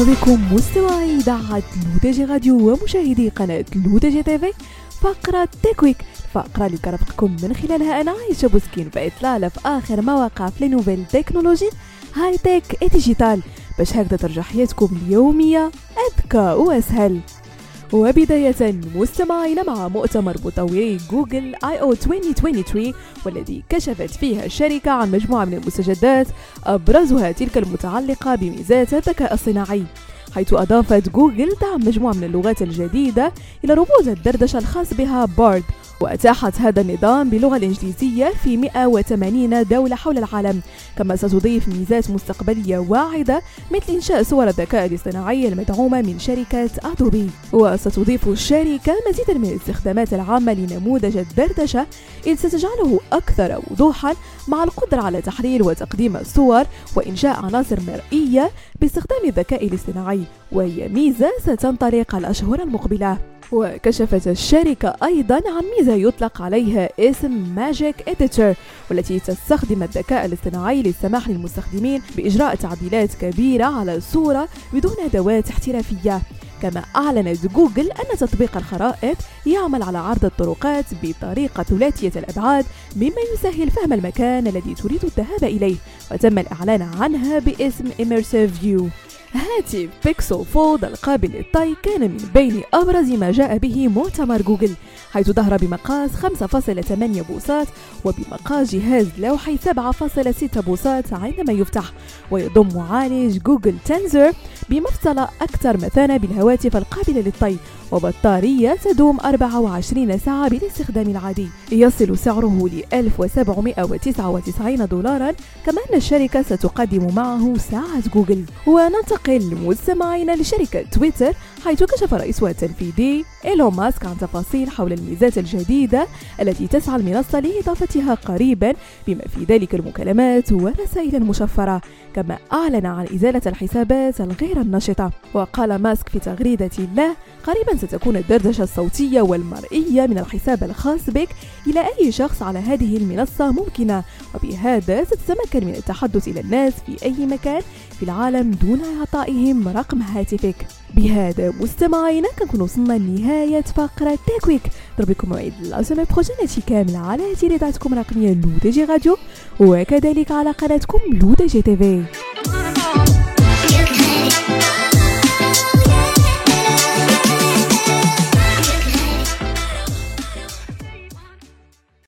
مرحبا بكم مستمعي إذاعة L'ODJ Radio ومشاهدي قناة L'ODJ TV فقرة Tech Week فقرة اللي كنرافقكم من خلالها أنا عايشة بوسكين في إطلالة في آخر ما وقع في nouvelles technologies high-tech digital باش هكذا ترجع حياتكم اليومية أذكى وأسهل. وبداية مستمعينا مع مؤتمر مطوري جوجل I/O 2023 والذي كشفت فيها الشركة عن مجموعة من المستجدات أبرزها تلك المتعلقة بميزات الذكاء الصناعي. حيث أضافت جوجل دعم مجموعة من اللغات الجديدة إلى رموز الدردشة الخاص بها بارد وأتاحت هذا النظام باللغة الإنجليزية في 180 دولة حول العالم كما ستضيف ميزات مستقبلية واعدة مثل إنشاء صور الذكاء الاصطناعي المدعومة من شركة أدوبي وستضيف الشركة مزيدا من الاستخدامات العامة لنموذج الدردشة إذ ستجعله أكثر وضوحا مع القدرة على تحليل وتقديم الصور وإنشاء عناصر مرئية باستخدام الذكاء الاصطناعي. وهي ميزة ستنطلق الأشهر المقبلة. وكشفت الشركة أيضا عن ميزة يطلق عليها اسم Magic Editor والتي تستخدم الذكاء الاصطناعي للسماح للمستخدمين بإجراء تعديلات كبيرة على الصورة بدون أدوات احترافية. كما أعلنت جوجل أن تطبيق الخرائط يعمل على عرض الطرقات بطريقة ثلاثية الأبعاد مما يسهل فهم المكان الذي تريد الذهاب إليه. وتم الإعلان عنها باسم Immersive View. هاتف Pixel Fold القابل للطي كان من بين أبرز ما جاء به مؤتمر جوجل حيث ظهر بمقاس 5.8 بوصات وبمقاس جهاز لوحي 7.6 بوصات عندما يفتح ويضم معالج جوجل Tensor بمفصلة أكثر مثانة بالهواتف القابلة للطي. وبطارية تدوم 24 ساعة بالاستخدام العادي. يصل سعره ل 1799 دولارا كما أن الشركة ستقدم معه ساعة جوجل. وننتقل مستمعينا لشركة تويتر حيث كشف رئيسها التنفيذي إيلون ماسك عن تفاصيل حول الميزات الجديدة التي تسعى المنصة لإضافتها قريبا بما في ذلك المكالمات والرسائل المشفرة كما أعلن عن إزالة الحسابات الغير النشطة وقال ماسك في تغريدة له قريبا ستكون الدردشة الصوتية والمرئية من الحساب الخاص بك إلى أي شخص على هذه المنصة ممكنة وبهذا ستتمكن من التحدث إلى الناس في أي مكان في العالم دون إعطائهم رقم هاتفك. بهذا مستمعينا كنكون وصلنا لنهاية فقرة Tech Week نضرب لكم موعد la semaine prochaine كاملة على تردداتكم الرقمية L'ODJ Radio وكذلك على قناتكم لو دي جي تيفي.